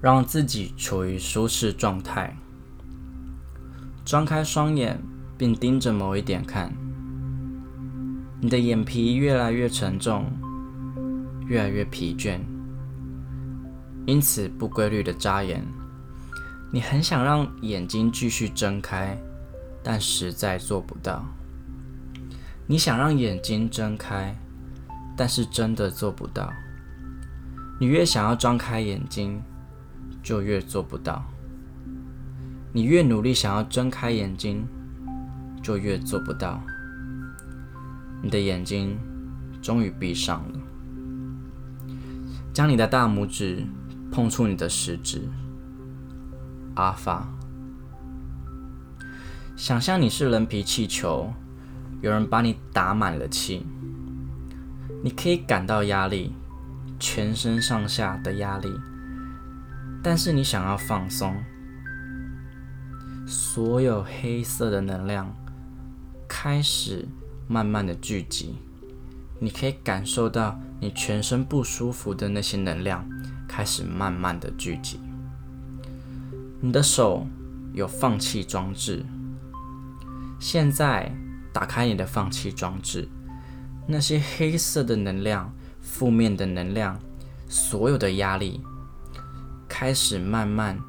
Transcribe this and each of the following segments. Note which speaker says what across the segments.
Speaker 1: 让自己处于舒适状态，张开双眼，并盯着某一点看。你的眼皮越来越沉重，越来越疲倦，因此不规律的眨眼。你很想让眼睛继续睁开，但实在做不到。你想让眼睛睁开，但是真的做不到。你越想要张开眼睛，就越做不到。你越努力想要睁开眼睛，就越做不到。你的眼睛终于闭上了。将你的大拇指碰触你的食指，阿法。想象你是人皮气球，有人把你打满了气，你可以感到压力，全身上下的压力。但是你想要放松，所有黑色的能量开始慢慢的聚集，你可以感受到你全身不舒服的那些能量开始慢慢的聚集。你的手有放气装置，现在打开你的放气装置，那些黑色的能量、负面的能量、所有的压力。开始慢慢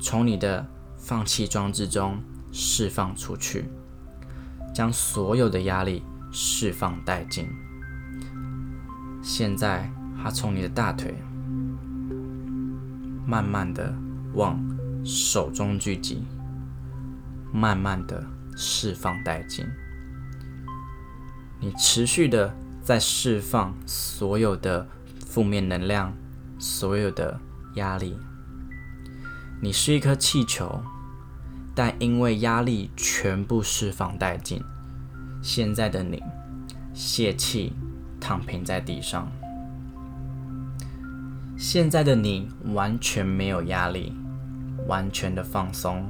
Speaker 1: 从你的放弃装置中释放出去，将所有的压力释放殆尽。现在，它从你的大腿慢慢的往手中聚集，慢慢的释放殆尽。你持续的在释放所有的负面能量，所有的。压力，你是一颗气球，但因为压力全部释放殆尽，现在的你泄气，躺平在地上。现在的你完全没有压力，完全的放松，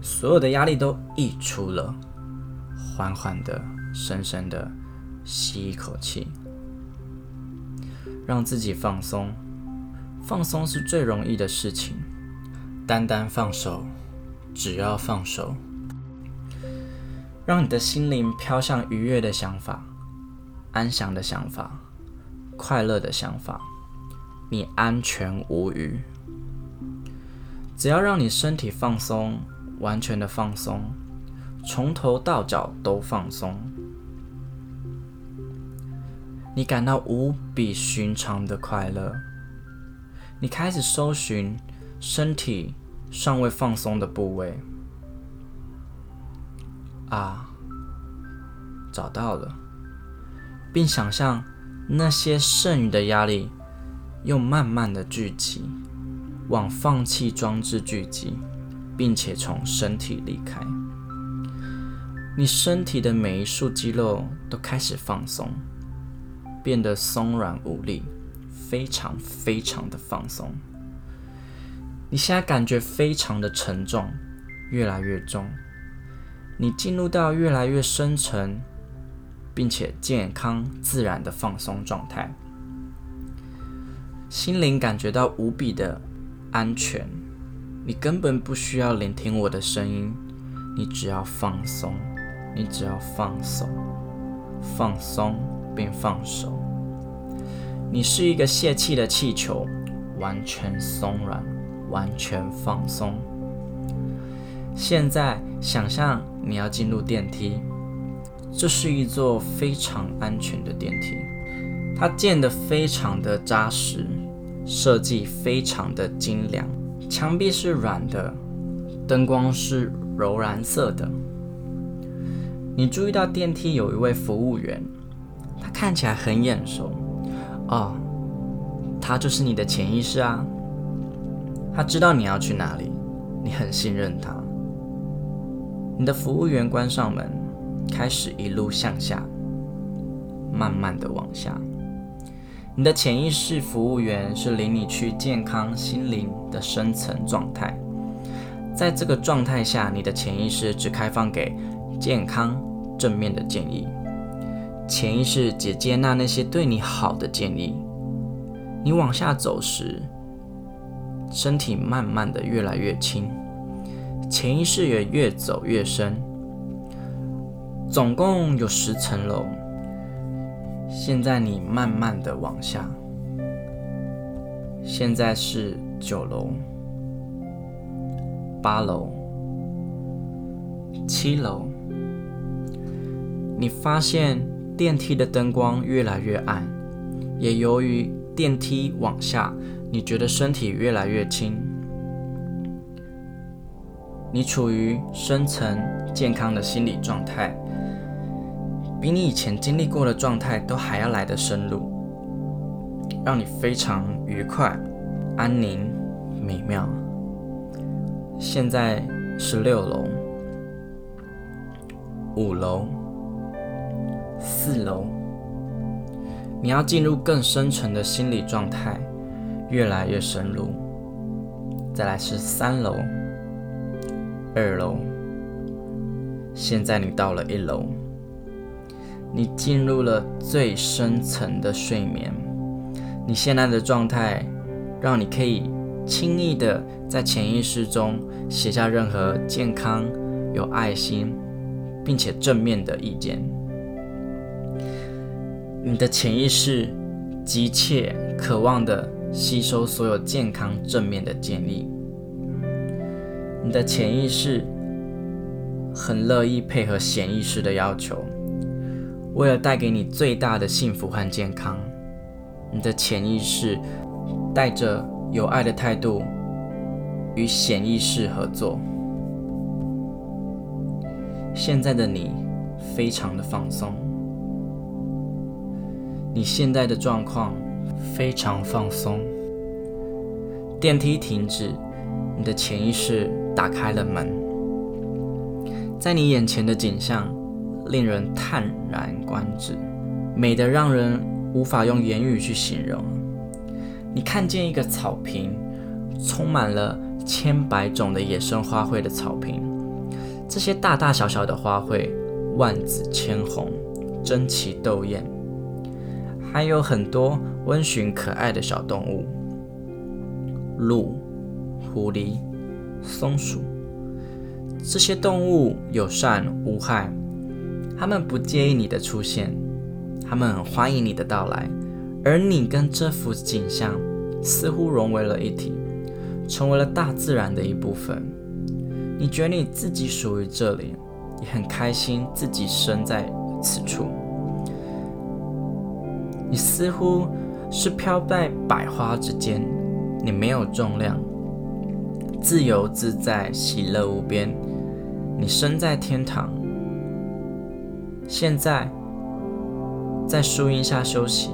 Speaker 1: 所有的压力都溢出了，缓缓的、深深的吸一口气，让自己放松。放松是最容易的事情，单单放手，只要放手，让你的心灵飘向愉悦的想法、安详的想法、快乐的想法，你安全无虞。只要让你身体放松，完全的放松，从头到脚都放松，你感到无比寻常的快乐。你开始搜寻身体尚未放松的部位，啊，找到了，并想象那些剩余的压力又慢慢的聚集，往放气装置聚集，并且从身体离开。你身体的每一束肌肉都开始放松，变得松软无力。非常非常的放松，你现在感觉非常的沉重，越来越重，你进入到越来越深沉，并且健康自然的放松状态，心灵感觉到无比的安全，你根本不需要聆听我的声音，你只要放松，你只要放手，放松并放手。你是一个泄气的气球，完全松软，完全放松。现在想象你要进入电梯，这是一座非常安全的电梯，它建得非常的扎实，设计非常的精良，墙壁是软的，灯光是柔蓝色的。你注意到电梯有一位服务员，他看起来很眼熟。哦，他就是你的潜意识啊！他知道你要去哪里，你很信任他。你的服务员关上门，开始一路向下，慢慢的往下。你的潜意识服务员是领你去健康心灵的深层状态，在这个状态下，你的潜意识只开放给健康正面的建议。潜意识只接纳那些对你好的建议。你往下走时，身体慢慢的越来越轻，潜意识也越走越深。总共有十层楼，现在你慢慢的往下，现在是九楼、八楼、七楼。你发现电梯的灯光越来越暗，也由于电梯往下，你觉得身体越来越轻。你处于深层健康的心理状态。比你以前经历过的状态都还要来得深入，让你非常愉快、安宁、美妙。现在是六楼、五楼、四楼，你要进入更深层的心理状态，越来越深入。再来是三楼、二楼，现在你到了一楼。你进入了最深层的睡眠，你现在的状态让你可以轻易的在潜意识中写下任何健康、有爱心并且正面的意见。你的潜意识急切渴望的吸收所有健康正面的建议，你的潜意识很乐意配合潜意识的要求。为了带给你最大的幸福和健康，你的潜意识带着有爱的态度与显意识合作。现在的你非常的放松，你现在的状况非常放松。电梯停止，你的潜意识打开了门，在你眼前的景象。令人叹然观止，美得让人无法用言语去形容。你看见一个草坪，充满了千百种的野生花卉的草坪，这些大大小小的花卉，万紫千红，争奇斗艳，还有很多温驯可爱的小动物，鹿、狐狸、松鼠，这些动物友善无害。它们不介意你的出现，它们很欢迎你的到来，而你跟这幅景象似乎融为了一体，成为了大自然的一部分。你觉得你自己属于这里，也很开心自己生在此处。你似乎是飘在百花之间，你没有重量，自由自在，喜乐无边。你身在天堂。现在，在树荫下休息，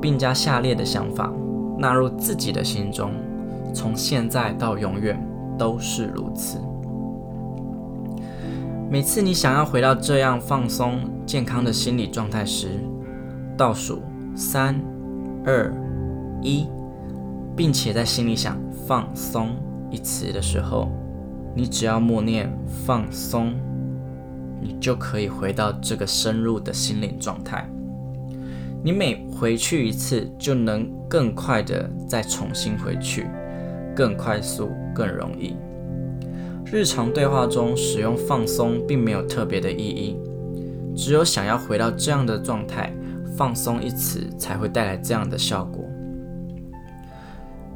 Speaker 1: 并将下列的想法纳入自己的心中，从现在到永远都是如此。每次你想要回到这样放松、健康的心理状态时，倒数三、二、一，并且在心里想“放松”一词的时候，你只要默念“放松”。你就可以回到这个深入的心灵状态。你每回去一次，就能更快的再重新回去，更快速、更容易。日常对话中使用放松，并没有特别的意义。只有想要回到这样的状态，放松一词才会带来这样的效果。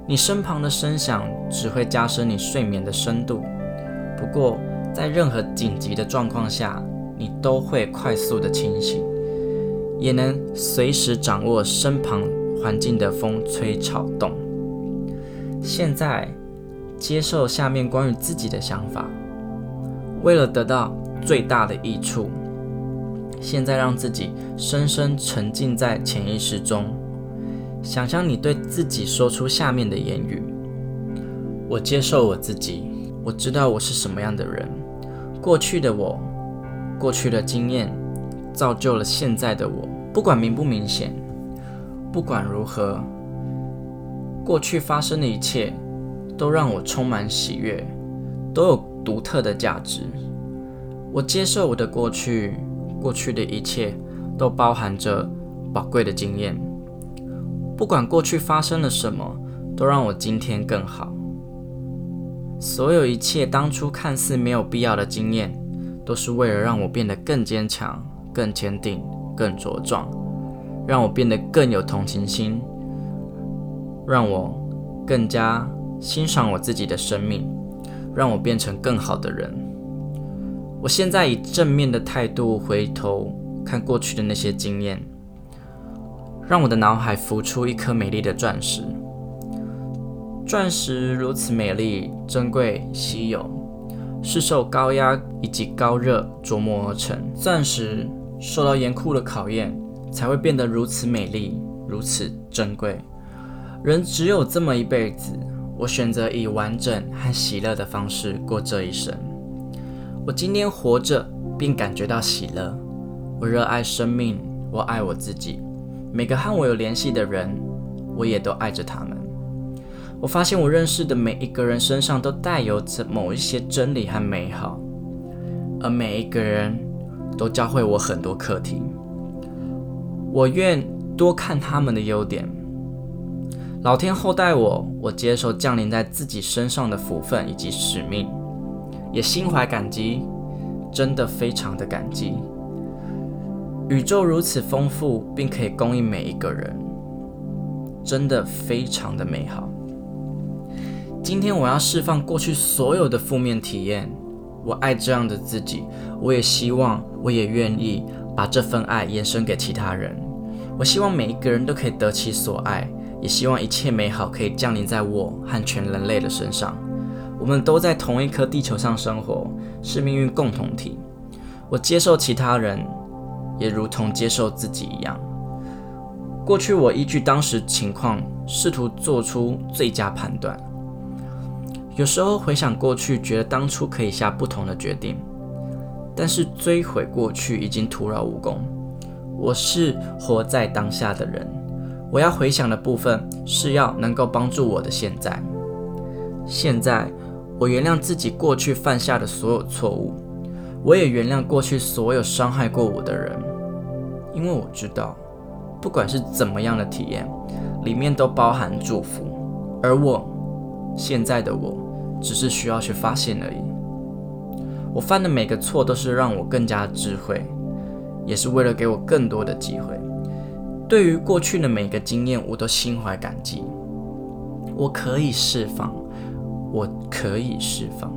Speaker 1: 你身旁的声响只会加深你睡眠的深度。不过，在任何紧急的状况下，你都会快速的清醒，也能随时掌握身旁环境的风吹草动。现在，接受下面关于自己的想法。为了得到最大的益处，现在让自己深深沉浸在潜意识中，想象你对自己说出下面的言语：我接受我自己，我知道我是什么样的人。过去的我，过去的经验，造就了现在的我。不管明不明显，不管如何，过去发生的一切，都让我充满喜悦，都有独特的价值。我接受我的过去，过去的一切都包含着宝贵的经验。不管过去发生了什么，都让我今天更好。所有一切当初看似没有必要的经验，都是为了让我变得更坚强、更坚定、更茁壮，让我变得更有同情心，让我更加欣赏我自己的生命，让我变成更好的人。我现在以正面的态度回头看过去的那些经验，让我的脑海浮出一颗美丽的钻石。钻石如此美丽、珍贵、稀有，是受高压以及高热琢磨而成。钻石受到严酷的考验，才会变得如此美丽、如此珍贵。人只有这么一辈子，我选择以完整和喜乐的方式过这一生。我今天活着，并感觉到喜乐。我热爱生命，我爱我自己。每个和我有联系的人，我也都爱着他们。我发现我认识的每一个人身上都带有着某一些真理和美好，而每一个人都教会我很多课题。我愿多看他们的优点。老天厚待我，我接受降临在自己身上的福分以及使命，也心怀感激，真的非常的感激。宇宙如此丰富，并可以供应每一个人，真的非常的美好。今天我要释放过去所有的负面体验。我爱这样的自己，我也希望，我也愿意把这份爱延伸给其他人。我希望每一个人都可以得其所爱，也希望一切美好可以降临在我和全人类的身上。我们都在同一颗地球上生活，是命运共同体。我接受其他人，也如同接受自己一样。过去我依据当时情况，试图做出最佳判断。有时候回想过去，觉得当初可以下不同的决定，但是追悔过去已经徒劳无功。我是活在当下的人，我要回想的部分是要能够帮助我的现在。现在，我原谅自己过去犯下的所有错误，我也原谅过去所有伤害过我的人，因为我知道，不管是怎么样的体验，里面都包含祝福，而我现在的我。只是需要去发现而已。我犯的每个错都是让我更加智慧，也是为了给我更多的机会。对于过去的每个经验，我都心怀感激。我可以释放，我可以释放。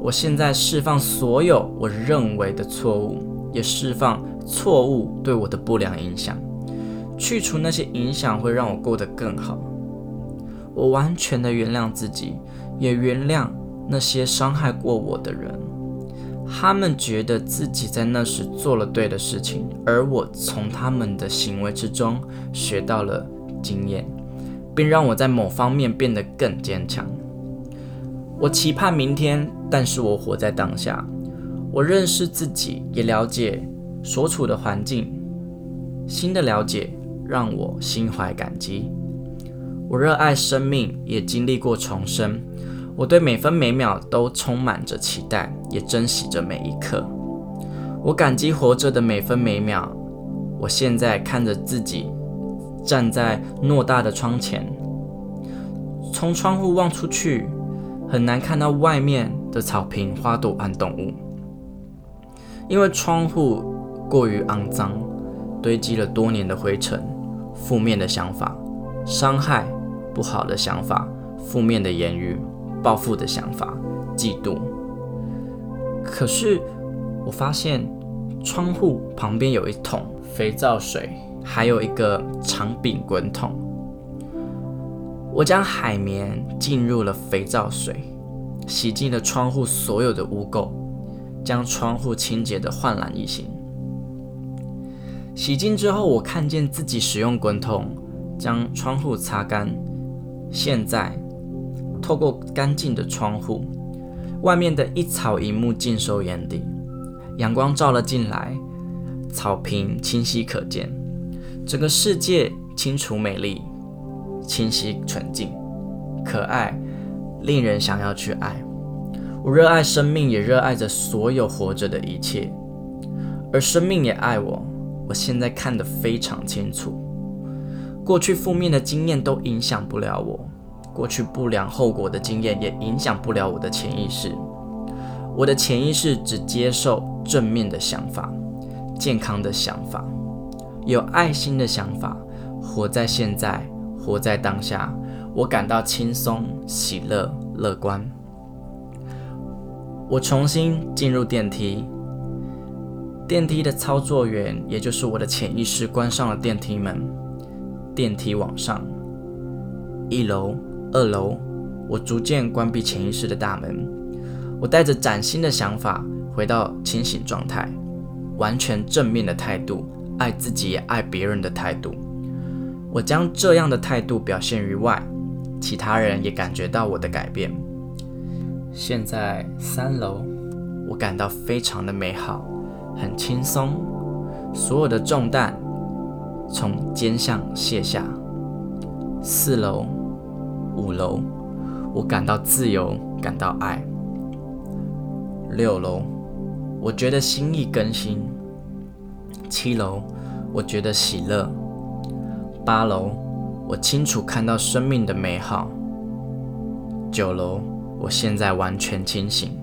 Speaker 1: 我现在释放所有我认为的错误，也释放错误对我的不良影响，去除那些影响会让我过得更好。我完全的原谅自己。也原谅那些伤害过我的人，他们觉得自己在那时做了对的事情，而我从他们的行为之中学到了经验，并让我在某方面变得更坚强。我期盼明天，但是我活在当下。我认识自己，也了解所处的环境。新的了解让我心怀感激。我热爱生命，也经历过重生。我对每分每秒都充满着期待，也珍惜着每一刻。我感激活着的每分每秒。我现在看着自己站在偌大的窗前，从窗户望出去，很难看到外面的草坪、花朵和动物，因为窗户过于肮脏，堆积了多年的灰尘、负面的想法、伤害、不好的想法、负面的言语。报复的想法，嫉妒。可是我发现窗户旁边有一桶肥皂水，还有一个长柄滚筒。我将海绵浸入了肥皂水，洗净了窗户所有的污垢，将窗户清洁的焕然一新。洗净之后，我看见自己使用滚筒将窗户擦干。现在。透过干净的窗户，外面的一草一木尽收眼底，阳光照了进来，草坪清晰可见，整个世界清楚美丽，清晰纯净，可爱，令人想要去爱。我热爱生命，也热爱着所有活着的一切，而生命也爱我。我现在看得非常清楚，过去负面的经验都影响不了我。过去不良后果的经验也影响不了我的潜意识。我的潜意识只接受正面的想法、健康的想法、有爱心的想法，活在现在，活在当下。我感到轻松、喜乐、乐观。我重新进入电梯，电梯的操作员，也就是我的潜意识，关上了电梯门。电梯往上，一楼、二楼，我逐渐关闭潜意识的大门。我带着崭新的想法回到清醒状态，完全正面的态度，爱自己也爱别人的态度。我将这样的态度表现于外，其他人也感觉到我的改变。现在三楼，我感到非常的美好，很轻松，所有的重担从肩上卸下。四楼、五楼，我感到自由，感到爱。六楼，我觉得心意更新。七楼，我觉得喜乐。八楼，我清楚看到生命的美好。九楼。我现在完全清醒。